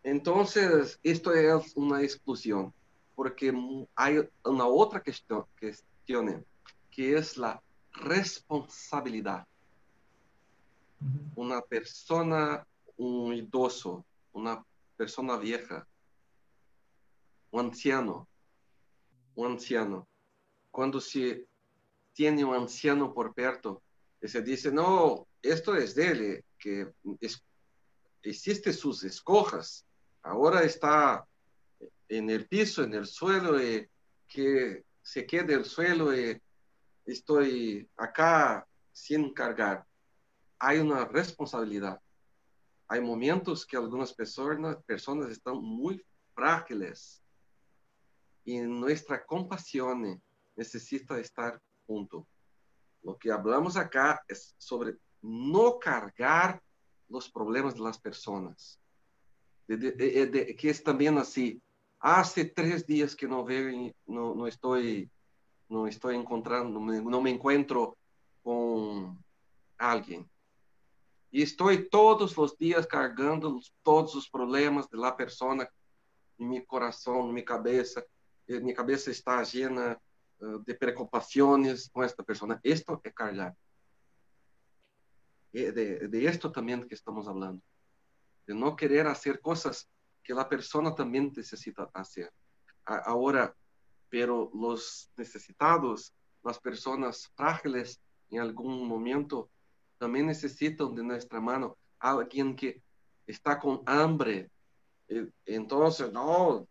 entonces, esto es una exclusión, porque hay una otra cuestión, cuestión que es la responsabilidad. Uh -huh. Una persona, un idoso, una persona vieja, un anciano, un anciano, cuando se tiene un anciano por perto y se dice, no, esto es de él, que es, existe sus escojas, ahora está en el piso, en el suelo, y que se quede el suelo y estoy acá sin cargar. Hay una responsabilidad. Hay momentos que algunas personas, personas están muy frágiles y nuestra compasión necesita estar junto. Lo que hablamos acá es sobre no cargar los problemas de las personas. De, de, de, que es también así. Hace tres días que no veo, no, no estoy, no estoy encontrando, no me, no me encuentro con alguien. Y estoy todos los días cargando todos los problemas de la persona en mi corazón, en mi cabeza. Mi cabeza está llena de preocupaciones con esta persona. Esto es cargar. De, de, esto también que estamos hablando. De no querer hacer cosas que la persona también necesita hacer. Ahora, pero los necesitados, las personas frágiles en algún momento, también necesitan de nuestra mano. Alguien que está con hambre. Entonces, no,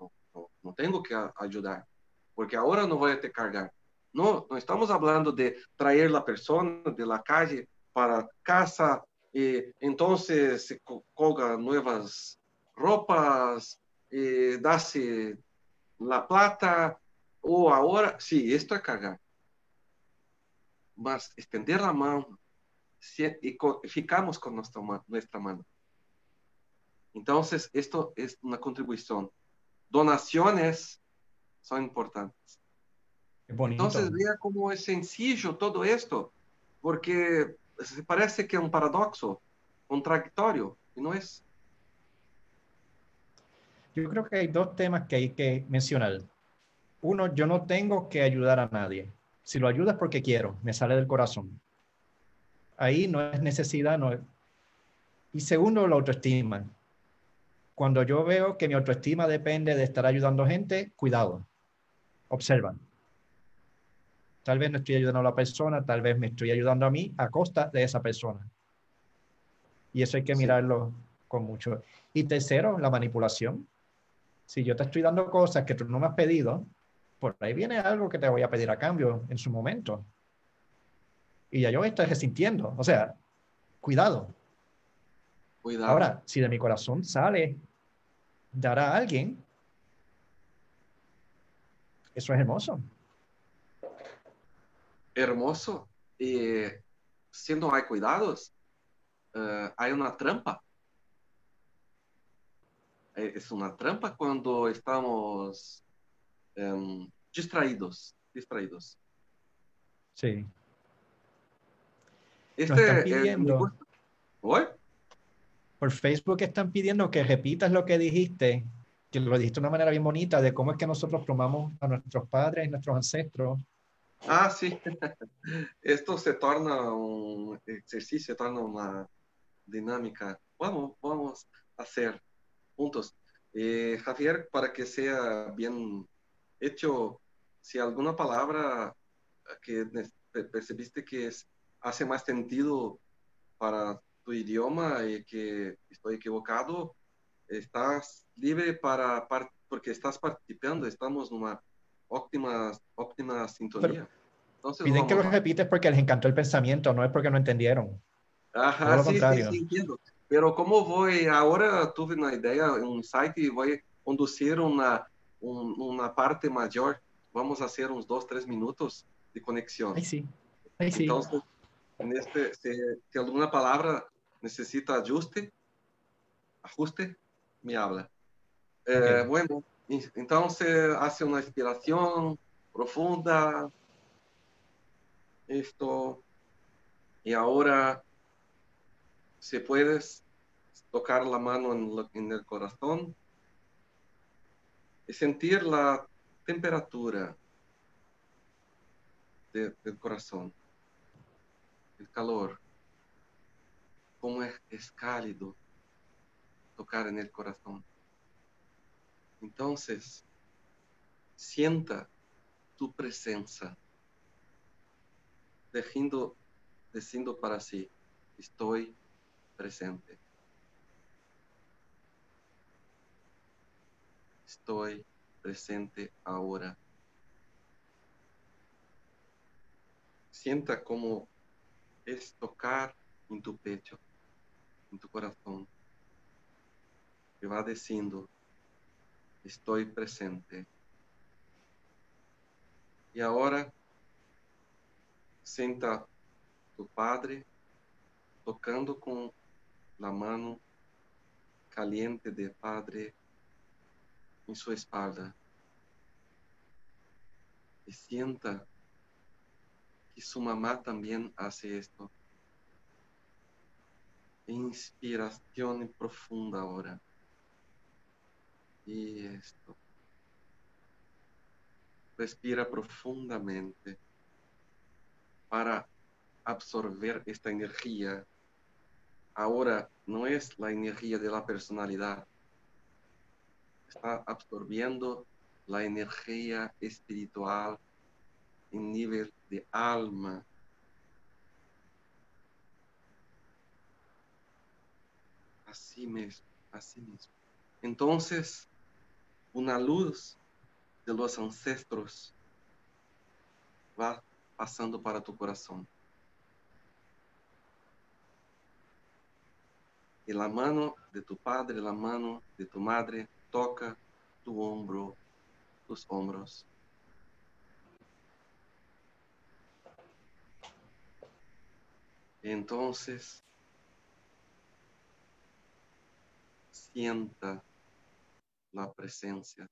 no, tengo que ayudar porque ahora no voy a te cargar. No, no estamos hablando de traer la persona de la calle para casa y entonces se colga nuevas ropas, y darse la plata o ahora, sí, esto es cagar. Mas extender la mano y ficamos con nuestra, nuestra mano. Entonces, esto es una contribución. Donaciones son importantes. Entonces, vea cómo es sencillo todo esto, porque parece que es un paradoxo, contradictorio, y no es. Yo creo que hay dos temas que hay que mencionar. Uno, yo no tengo que ayudar a nadie. Si lo ayudas porque quiero, me sale del corazón. Ahí no es necesidad, no es... Y segundo, la autoestima. Cuando yo veo que mi autoestima depende de estar ayudando a gente, cuidado, observan. Tal vez no estoy ayudando a la persona, tal vez me estoy ayudando a mí a costa de esa persona. Y eso hay que mirarlo con mucho. Y tercero, la manipulación. Si yo te estoy dando cosas que tú no me has pedido, por ahí viene algo que te voy a pedir a cambio en su momento. Y ya yo estoy resintiendo. O sea, cuidado. Cuidado. Ahora, si de mi corazón sale dar a alguien, eso es hermoso. Hermoso. Y si no hay cuidados, uh, hay una trampa. Eh, es una trampa cuando estamos um, distraídos, distraídos. Sí. Este, pidiendo, eh, Por Facebook están pidiendo que repitas lo que dijiste, que lo dijiste de una manera bien bonita, de cómo es que nosotros tomamos a nuestros padres y nuestros ancestros. Ah, sí. (laughs) Esto se torna un ejercicio, se torna una dinámica. Vamos, vamos a hacer juntos. Eh, Javier, para que sea bien hecho, si alguna palabra que percibiste que es, hace más sentido para tu idioma y que estoy equivocado, estás libre para, porque estás participando, estamos en una óptima, óptima sintonía. Entonces, piden que lo repites porque les encantó el pensamiento, no es porque no entendieron. Ajá, sí, sí, sí, entiendo. Pero como voy, ahora tuve una idea, un site y voy a conducir una, una parte mayor. Vamos a hacer unos dos, tres minutos de conexión. Ahí sí, ahí sí. Entonces, en este, si, alguna palabra necesita ajuste, ajuste, me habla. Eh, bueno, entonces hace una inspiración profunda. Esto. Y ahora, si puedes tocar la mano en, el corazón y sentir la temperatura de, del corazón, el calor, como es, es cálido tocar en el corazón. Entonces, sienta tu presencia, dejando, diciendo para sí, estoy presente. Estoy presente ahora. Sienta como es tocar en tu pecho, en tu corazón. Que va diciendo, estoy presente. Y ahora, sienta tu Padre tocando con la mano caliente de Padre en su espalda. Y sienta que su mamá también hace esto. Inspiración profunda ahora. Y esto. Respira profundamente para absorber esta energía. Ahora no es la energía de la personalidad. Está absorbiendo la energía espiritual en nivel de alma. Así mismo, así mismo. Entonces, una luz de los ancestros va pasando para tu corazón. la mano de tu padre, la mano de tu madre toca tu hombro, tus hombros. Entonces, sienta la presencia.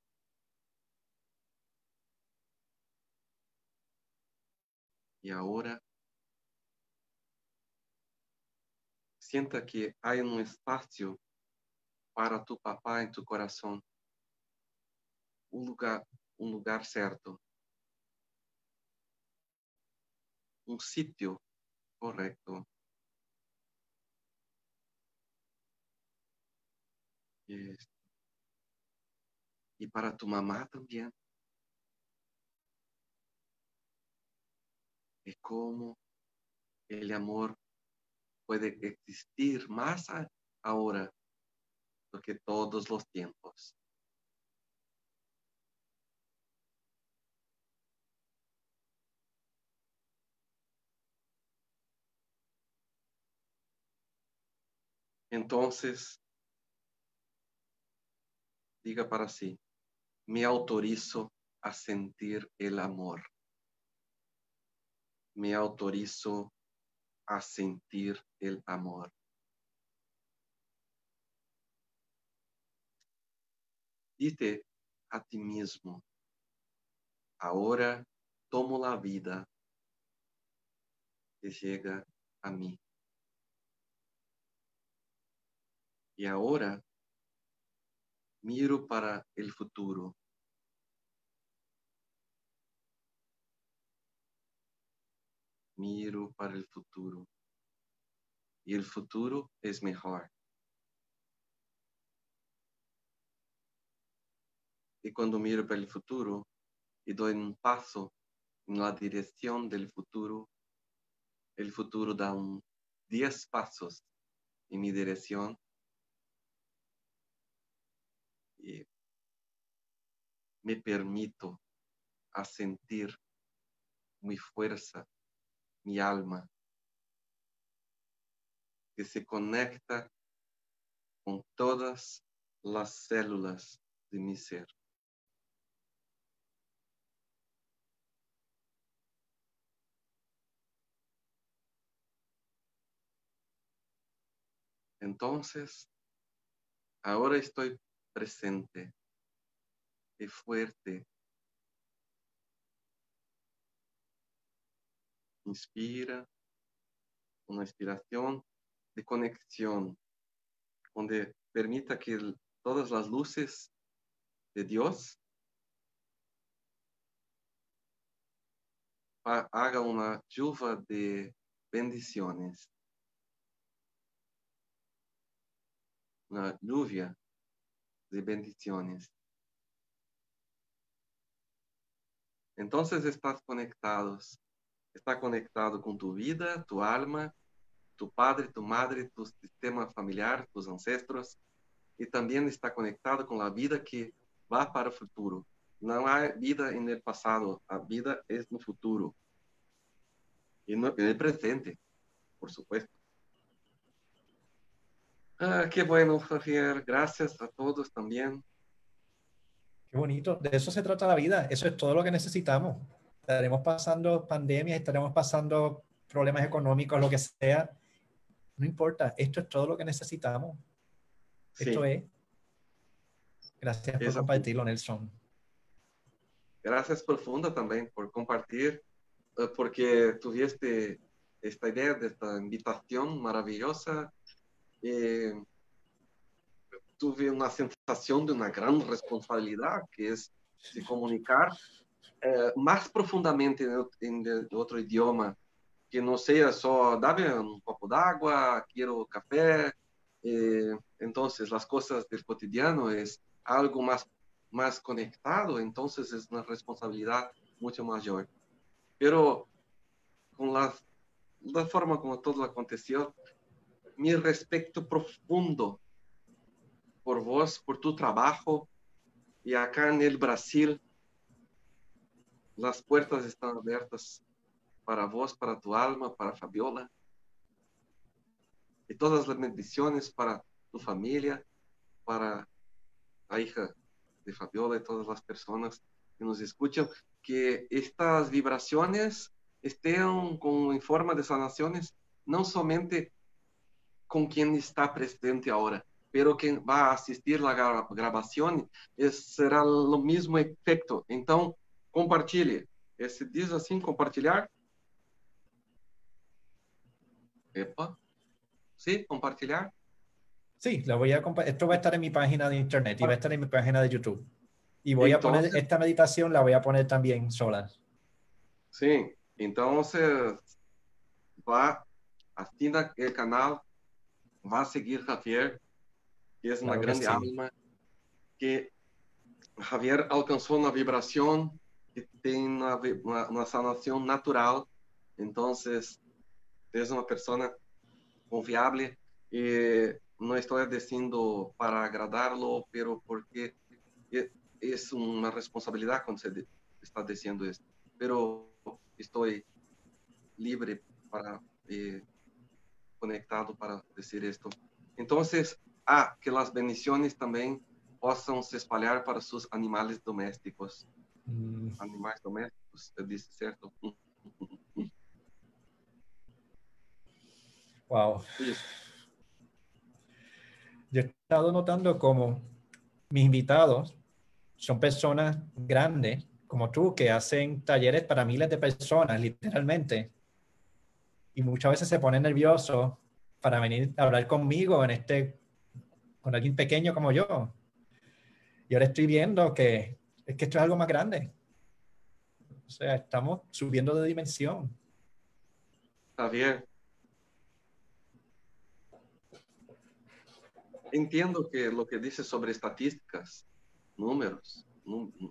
Y ahora sienta que hay un espacio para tu papá en tu corazón. Un lugar, un lugar certo. Un sitio correcto. Y para tu mamá también. Y cómo el amor puede existir más ahora que todos los tiempos. Entonces, diga para sí, me autorizo a sentir el amor. Me autorizo a sentir el amor. Dite a ti mismo, ahora tomo la vida que llega a mí. Y ahora miro para el futuro. Miro para el futuro. Y el futuro es mejor. Y cuando miro para el futuro y doy un paso en la dirección del futuro, el futuro da un 10 pasos en mi dirección y me permito a sentir mi fuerza, mi alma, que se conecta con todas las células de mi ser. Entonces, ahora estoy presente y fuerte. Inspira, una inspiración de conexión, donde permita que todas las luces de Dios haga una lluvia de bendiciones. Una lluvia de bendiciones. Entonces estás conectados. Está conectado con tu vida, tu alma, tu padre, tu madre, tu sistema familiar, tus ancestros. Y también está conectado con la vida que va para el futuro. No hay vida en el pasado, la vida es el futuro. Y en el presente, por supuesto. Ah, qué bueno, Javier. Gracias a todos también. Qué bonito. De eso se trata la vida. Eso es todo lo que necesitamos. Estaremos pasando pandemias, estaremos pasando problemas económicos, lo que sea. No importa. Esto es todo lo que necesitamos. Esto es. Gracias por compartirlo, Nelson. Gracias profunda también por compartir, eh, porque tuviste esta idea de esta invitación maravillosa eh, tuve una sensación de una gran responsabilidad, que es de comunicar eh, más profundamente en, otro idioma, que no sea solo, dame un poco de agua, quiero café. Eh, entonces, las cosas del cotidiano es algo más, más conectado, entonces es una responsabilidad mucho mayor. Pero con la, la forma como todo aconteció, mi respeto profundo por vos, por tu trabajo. Y acá en el Brasil, las puertas están abiertas para vos, para tu alma, para Fabiola. Y todas las bendiciones para tu familia, para la hija de Fabiola y todas las personas que nos escuchan, que estas vibraciones estén con, en forma de sanaciones no solamente con quien está presente ahora, pero quien va a asistir la grabación será lo mismo efecto. Entonces, compartilhe. Se diz assim, compartilhar? Epa. ¿Sí? ¿Compartilhar? Sí, lo voy a esto va a estar en mi página de internet y va a estar en mi página de YouTube. Y voy a poner esta meditación, la voy a poner también sola. Sí, entonces va, asina el canal, va a seguir Javier, que es una grande alma, que Javier alcanzó una vibración que tiene una, una, una sanación natural, entonces es una persona confiable y no estoy diciendo para agradarlo, pero porque es una responsabilidad cuando se está diciendo esto. Pero estoy libre para eh, conectado para decir esto. Entonces, ah, que las bendiciones también possam se espalhar para sus animales domésticos. Mm. Animais domésticos, eu disse certo? Wow. Yo he estado notando como mis invitados son personas grandes, como tú, que hacen talleres para miles de personas, literalmente. Y muchas veces se ponen nerviosos para venir a hablar conmigo en este, con alguien pequeño como yo. Y ahora estoy viendo que es que esto es algo más grande. O sea, estamos subiendo de dimensión. Javier, entiendo que lo que dice sobre estadísticas, números,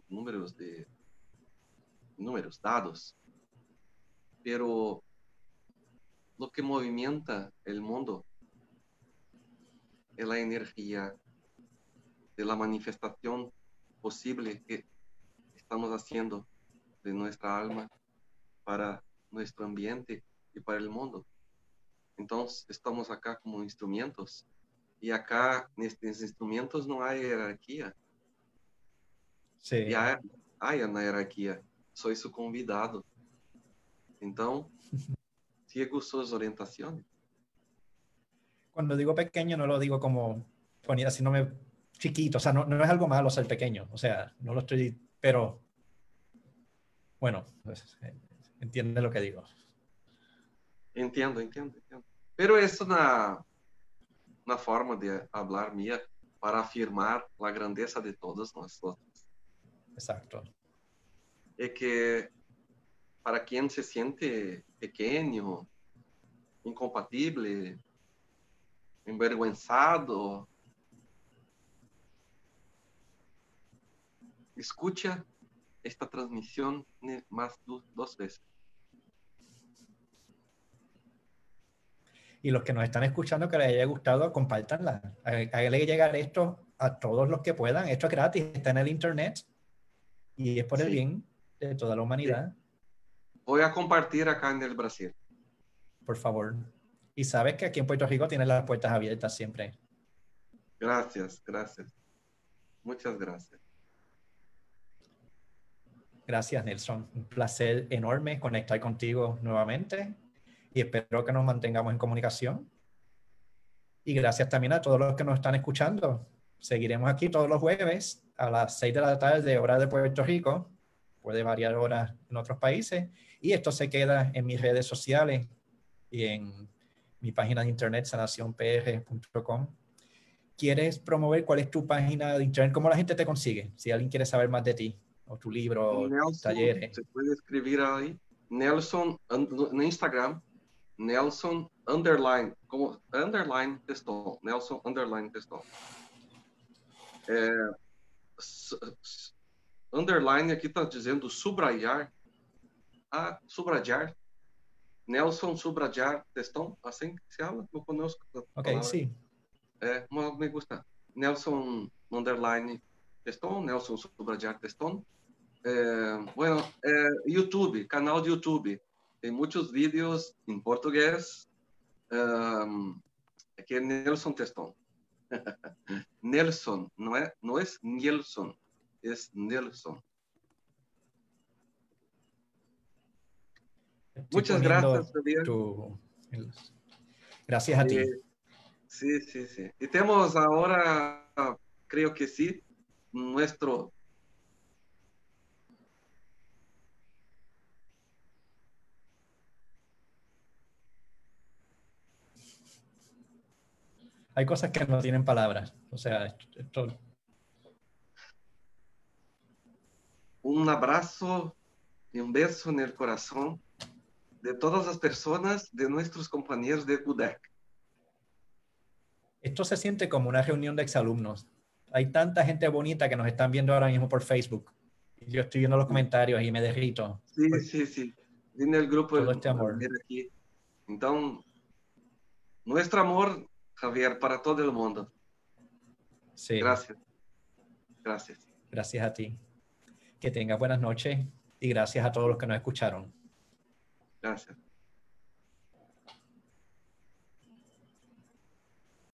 números de números, dados, pero lo que movimenta el mundo es la energía de la manifestación posible que estamos haciendo de nuestra alma para nuestro ambiente y para el mundo. Entonces, estamos acá como instrumentos y acá en estos instrumentos no hay jerarquía. Sí. hay, hay una jerarquía. Soy su convidado. Entonces, (laughs) sigo sus orientaciones. Cuando digo pequeño, no lo digo como no me chiquito, o sea, no, no es algo malo ser pequeño, o sea, no lo estoy, pero bueno, pues, eh, entiende lo que digo. Entiendo, entiendo, entiendo. Pero es una, una forma de hablar mía para afirmar la grandeza de todos nosotros. Exacto. Es que para quien se siente pequeño, incompatible, envergonzado, escucha esta transmisión más dos veces. Y los que nos están escuchando, que les haya gustado, compártanla. Háganle llegar esto a todos los que puedan. Esto es gratis, está en el internet y es por el bien de toda la humanidad. Voy a compartir acá en el Brasil. Por favor. Y sabes que aquí en Puerto Rico tienen las puertas abiertas siempre. Gracias, gracias. Muchas gracias. Gracias, Nelson. Un placer enorme conectar contigo nuevamente y espero que nos mantengamos en comunicación. Y gracias también a todos los que nos están escuchando. Seguiremos aquí todos los jueves a las 6 de la tarde, hora de Puerto Rico. Puede variar horas en otros países. Y esto se queda en mis redes sociales y en mi página de internet, sanacionpr.com. ¿Quieres promover cuál es tu página de internet? ¿Cómo la gente te consigue? Si alguien quiere saber más de ti o tu libro, Nelson, talleres. Se puede escribir ahí. Nelson en Instagram, Nelson underline, como underline texto, Nelson underline texto. É, underline aqui está dizendo subrayar. Ah, subrayar. Nelson subrayar textão, assim que se habla, não conosco. Ok, sim. É, me gusta. Nelson underline textão, Nelson subrayar textão. É, bueno, é, YouTube, canal de YouTube. Tem muitos vídeos em português. Um, que é Nelson Teston. (laughs) Nelson, não é, não é Nelson, é Nelson. Muchas gracias, tu, Gracias a ti. Eh, sí, sí, sí. Y tenemos ahora, creo que sí, nuestro hay cosas que no tienen palabras. O sea, esto... Un abrazo y un beso en el corazón de todas las personas, de nuestros compañeros de UDEC. Esto se siente como una reunión de exalumnos. Hay tanta gente bonita que nos están viendo ahora mismo por Facebook. Yo estoy viendo los comentarios y me derrito. Sí, sí, sí. Viene el grupo. Todo este amor. Aquí. Entonces, nuestro amor Javier, para todo el mundo. Sí. Gracias. Gracias. Gracias a ti. Que tengas buenas noches y gracias a todos los que nos escucharon. Gracias.